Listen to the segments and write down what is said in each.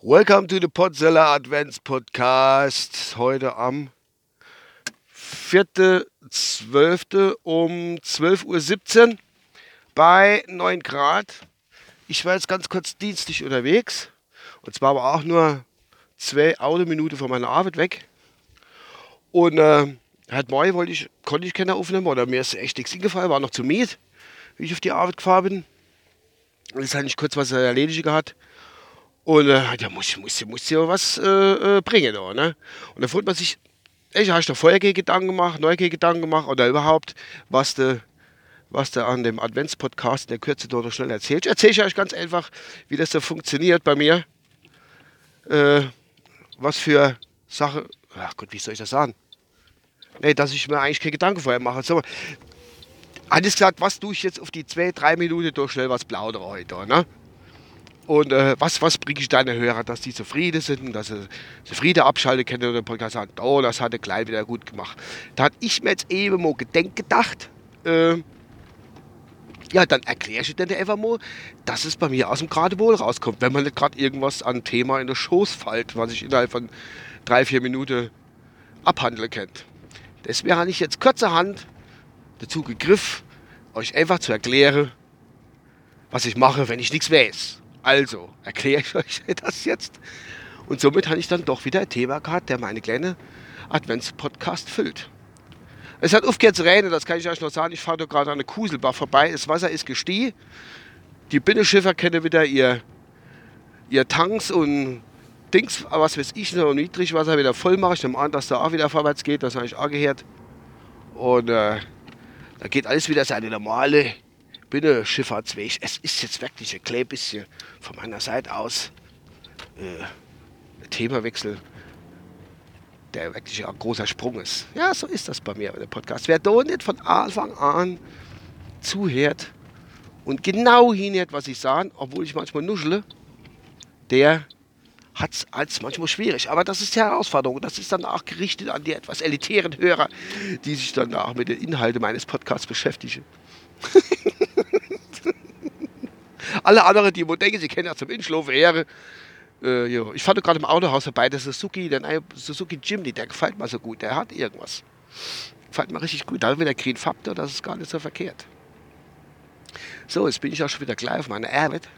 Welcome to the Podzilla Advents Podcast. Heute am 4.12. um 12.17 Uhr bei 9 Grad. Ich war jetzt ganz kurz dienstlich unterwegs. Und zwar aber auch nur zwei Autominuten von meiner Arbeit weg. Und äh, heute Morgen wollte ich, konnte ich keine aufnehmen oder mir ist echt nichts hingefallen, war noch zu miet, wie ich auf die Arbeit gefahren bin. Und jetzt hatte ich kurz was erledigen gehabt. Und äh, da muss, muss, muss ja was äh, äh, bringen. Da, ne? Und da freut man sich, ich habe da vorher Gedanken gemacht, neue Gedanken gemacht oder überhaupt, was du was an dem Adventspodcast in der Kürze dort noch schnell erzählt. Erzähle ich euch ganz einfach, wie das so funktioniert bei mir. Äh, was für Sache, ach Gott, wie soll ich das sagen? Nee, dass ich mir eigentlich keine Gedanken vorher mache. So, alles gesagt, was tue ich jetzt auf die zwei, drei Minuten durch schnell was plaudere heute, ne? Und äh, was, was bringe ich deine Hörer, dass die zufrieden sind, dass sie zufrieden abschalten können und Podcast sagen, oh, das hat der Klein wieder gut gemacht. Da hatte ich mir jetzt eben mal Gedenk gedacht, äh, ja, dann erkläre ich dir einfach mal, dass es bei mir aus dem Geradewohl rauskommt, wenn man nicht gerade irgendwas an Thema in der Schoß fällt, was ich innerhalb von drei, vier Minuten abhandeln kann. Deswegen habe ich jetzt kurzerhand dazu gegriffen, euch einfach zu erklären, was ich mache, wenn ich nichts weiß. Also erkläre ich euch das jetzt. Und somit habe ich dann doch wieder ein Thema gehabt, der meine kleine Advents-Podcast füllt. Es hat aufgehört zu regnen, das kann ich euch noch sagen. Ich fahre da gerade an der Kuselbach vorbei. Das Wasser ist gestiegen. Die Binnenschiffer kennen wieder ihr, ihr Tanks und Dings, was weiß ich, noch Niedrigwasser wieder voll mache. Ich nehme an, dass da auch wieder vorwärts geht. Das habe ich auch gehört. Und äh, da geht alles wieder seine normale Binnenschifffahrtsweg. Es ist jetzt wirklich ein klein bisschen von meiner Seite aus äh, Themawechsel der wirklich ein großer Sprung ist. Ja, so ist das bei mir bei dem Podcast. Wer da nicht von Anfang an zuhört und genau hinhört, was ich sage, obwohl ich manchmal nuschle, der hat es manchmal schwierig. Aber das ist die Herausforderung. Das ist dann auch gerichtet an die etwas elitären Hörer, die sich dann auch mit den Inhalten meines Podcasts beschäftigen. Alle anderen, die denken, sie kennen ja zum Inschlafen Ehre, äh. Ich fand gerade im Autohaus vorbei, der Suzuki, der neue Suzuki Jimny, der gefällt mir so gut. Der hat irgendwas. Gefällt mir richtig gut. Da wieder Green Factor, das ist gar nicht so verkehrt. So, jetzt bin ich auch schon wieder gleich auf meiner Arbeit.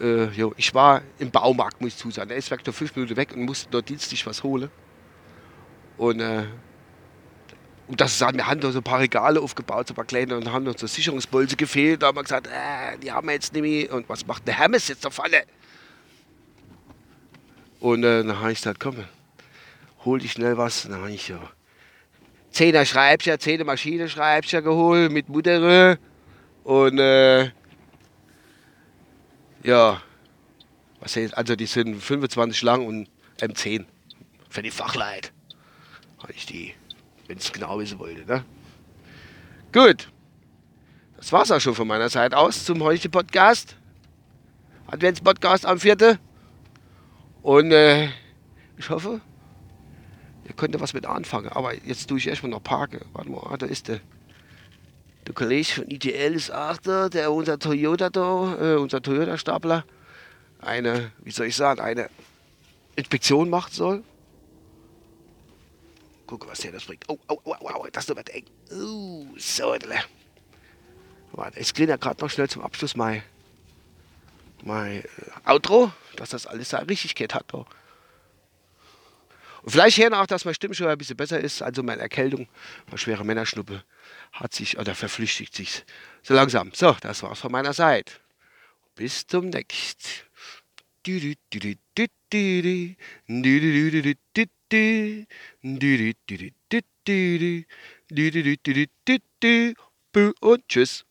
Äh, jo, ich war im Baumarkt, muss ich zusagen. Der ist weg nur fünf Minuten weg und musste dort dienstlich was holen. Und, äh, und das haben wir haben da so ein paar Regale aufgebaut, so ein paar kleine, und haben uns so Sicherungsbolze gefehlt. Da haben wir gesagt, äh, die haben wir jetzt nicht mehr. Und was macht der Hermes jetzt auf alle? Und äh, dann habe ich gesagt, komm, hol dich schnell was. Dann habe ich ja Zehner Schreibscher, Zehner Maschine Schreibscher geholt mit Mutter. Und äh, ja, was heißt, also die sind 25 lang und M10 für die Fachleit. Habe ich die, wenn es genau wissen wollte. Ne? Gut, das war's auch schon von meiner Seite aus zum heutigen Podcast. Advents-Podcast am 4. Und äh, ich hoffe, ihr könnt was mit anfangen. Aber jetzt tue ich erstmal noch parken. Warte mal, ah, da ist der. Der Kollege von ITL ist auch da, der unser Toyota da, äh, unser Toyota-Stapler, eine, wie soll ich sagen, eine Inspektion machen soll. Gucke, was der das bringt. Oh, oh, oh, oh, das wird eng. Uh, so. Warte, ich klinge ja gerade noch schnell zum Abschluss mein, mein äh, Outro dass das alles seine Richtigkeit hat. Auch. Und vielleicht hier auch, dass meine Stimme schon ein bisschen besser ist. Also meine Erkältung, meine schwere Männerschnuppe hat sich oder verflüchtigt sich so langsam. So, das war's von meiner Seite. Bis zum nächsten. Und tschüss.